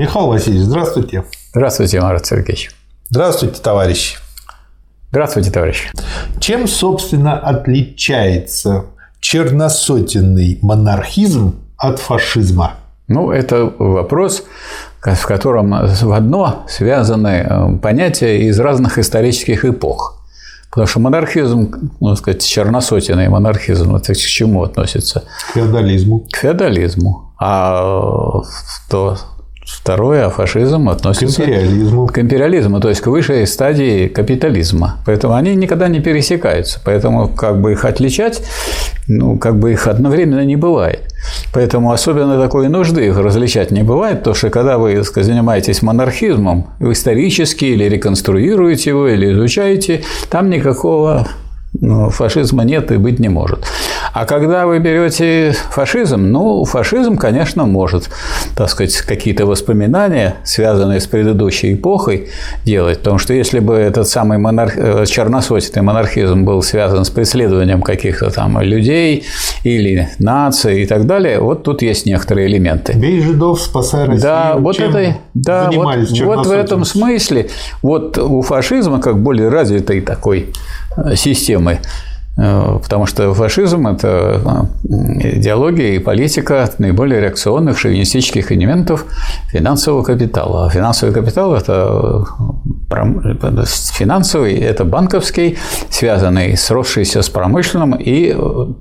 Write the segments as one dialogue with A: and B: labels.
A: Михаил Васильевич, здравствуйте.
B: Здравствуйте, Марат Сергеевич.
A: Здравствуйте, товарищи.
B: Здравствуйте, товарищи.
A: Чем, собственно, отличается черносотенный монархизм от фашизма?
B: Ну, это вопрос, в котором в одно связаны э, понятия из разных исторических эпох. Потому что монархизм, ну, сказать, черносотенный монархизм, это к чему относится?
A: К феодализму.
B: К феодализму. А то Второе, а фашизм относится
A: к империализму.
B: к империализму, то есть к высшей стадии капитализма. Поэтому они никогда не пересекаются. Поэтому как бы их отличать, ну, как бы их одновременно не бывает. Поэтому особенно такой нужды их различать не бывает, потому что когда вы сказать, занимаетесь монархизмом, исторически или реконструируете его, или изучаете, там никакого ну, фашизма нет и быть не может. А когда вы берете фашизм, ну, фашизм, конечно, может, так сказать, какие-то воспоминания, связанные с предыдущей эпохой, делать. Потому что если бы этот самый монарх... Э, черносотенный монархизм был связан с преследованием каких-то там людей или наций и так далее, вот тут есть некоторые элементы.
A: Бей жидов, спасай Россию.
B: Да, вот, Чем это, да, вот, вот в этом смысле, вот у фашизма, как более развитой такой э, системы, потому что фашизм – это э, идеология и политика наиболее реакционных шовинистических элементов финансового капитала. А финансовый капитал – это э, финансовый, это банковский, связанный, сросшийся с промышленным и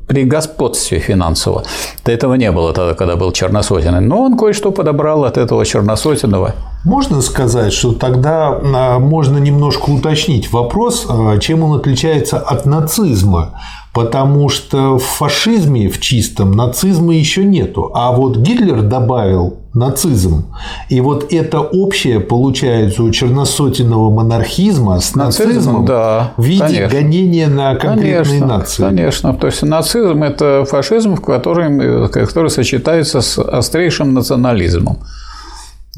B: при господстве финансового. До этого не было тогда, когда был черносотенный. Но он кое-что подобрал от этого черносотенного
A: можно сказать, что тогда а, можно немножко уточнить вопрос, а, чем он отличается от нацизма, потому что в фашизме в чистом нацизма еще нету, а вот Гитлер добавил нацизм, и вот это общее получается у черносотенного монархизма с нацизмом, нацизмом да, в виде конечно. гонения на конкретные
B: конечно,
A: нации.
B: Конечно, то есть нацизм – это фашизм, который, который сочетается с острейшим национализмом.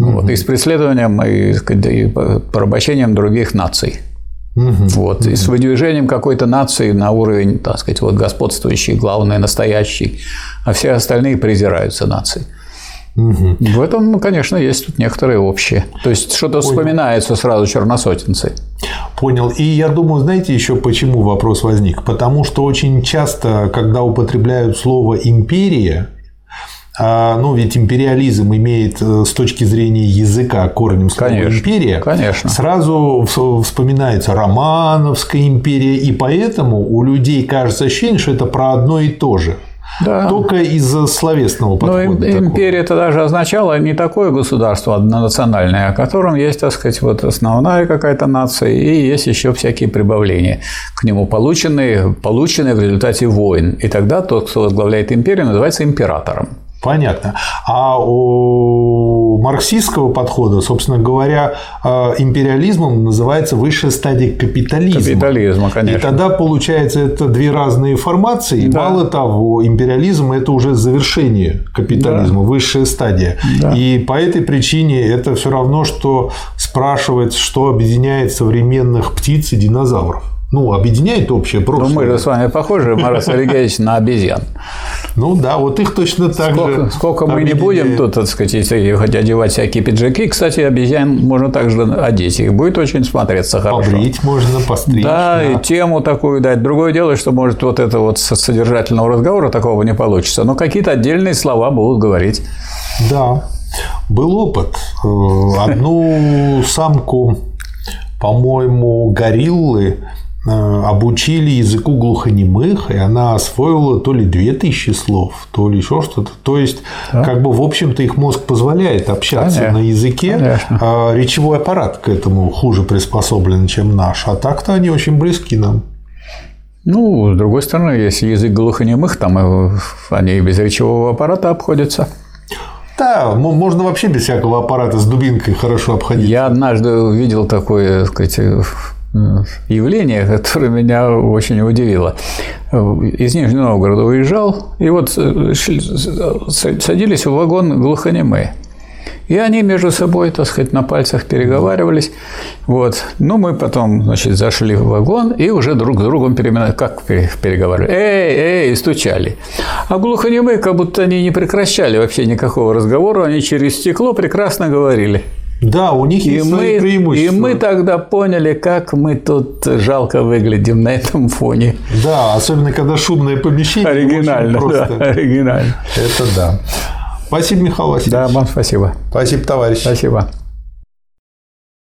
B: Угу. Вот, и с преследованием и, и порабощением других наций. Угу. Вот, угу. и с выдвижением какой-то нации на уровень, так сказать, вот господствующий, главный, настоящий, а все остальные презираются нации. Угу. В этом, конечно, есть тут некоторые общие. То есть что-то вспоминается сразу черносотенцы.
A: Понял. И я думаю, знаете еще почему вопрос возник? Потому что очень часто, когда употребляют слово империя, ну, ведь империализм имеет э, с точки зрения языка корнем слова конечно, империя.
B: Конечно.
A: Сразу вспоминается Романовская империя, и поэтому у людей кажется ощущение, что это про одно и то же. Да. Только из-за словесного подхода.
B: Но империя это даже означало не такое государство однонациональное, о котором есть, так сказать, вот основная какая-то нация, и есть еще всякие прибавления к нему, полученные, полученные в результате войн. И тогда тот, кто возглавляет империю, называется императором.
A: Понятно. А у марксистского подхода, собственно говоря, э, империализмом называется высшая стадия капитализма.
B: Капитализма, конечно.
A: И тогда получается это две разные формации. Да. Мало того, империализм это уже завершение капитализма, да. высшая стадия. Да. И по этой причине это все равно, что спрашивать, что объединяет современных птиц и динозавров ну, объединяет общее прошлое.
B: Ну, мы же с вами похожи, Марат Сергеевич, на обезьян.
A: Ну да, вот их точно так
B: сколько,
A: же.
B: Сколько мы не будем тут, так сказать, если хоть одевать всякие пиджаки. Кстати, обезьян можно также одеть. Их будет очень смотреться хорошо.
A: Побрить можно, постричь.
B: Да, да, и тему такую дать. Другое дело, что, может, вот это вот содержательного разговора такого не получится. Но какие-то отдельные слова будут говорить.
A: Да. Был опыт. Э, одну самку, по-моему, гориллы обучили языку глухонемых, и она освоила то ли 2000 слов, то ли еще что-то. То есть, да. как бы, в общем-то, их мозг позволяет общаться Конечно. на языке. Конечно. А речевой аппарат к этому хуже приспособлен, чем наш. А так-то они очень близки нам.
B: Ну, с другой стороны, если язык глухонемых, там э, они и без речевого аппарата обходятся.
A: Да, можно вообще без всякого аппарата с дубинкой хорошо обходиться.
B: Я однажды увидел такое, так сказать, явление, которое меня очень удивило. Из Нижнего Новгорода уезжал, и вот э, садились в вагон глухонемые. И они между собой, так сказать, на пальцах переговаривались. Вот. Ну, мы потом, значит, зашли в вагон и уже друг с другом переминали. Как переговаривали? Эй, эй, стучали. А глухонемые, как будто они не прекращали вообще никакого разговора, они через стекло прекрасно говорили.
A: Да, у них есть и свои
B: мы,
A: преимущества.
B: И мы тогда поняли, как мы тут жалко выглядим на этом фоне.
A: Да, особенно когда шумное помещение.
B: Оригинально, просто. да, оригинально.
A: Это да. Спасибо, Михаил Васильевич.
B: Да, вам спасибо.
A: Спасибо, товарищ.
B: Спасибо.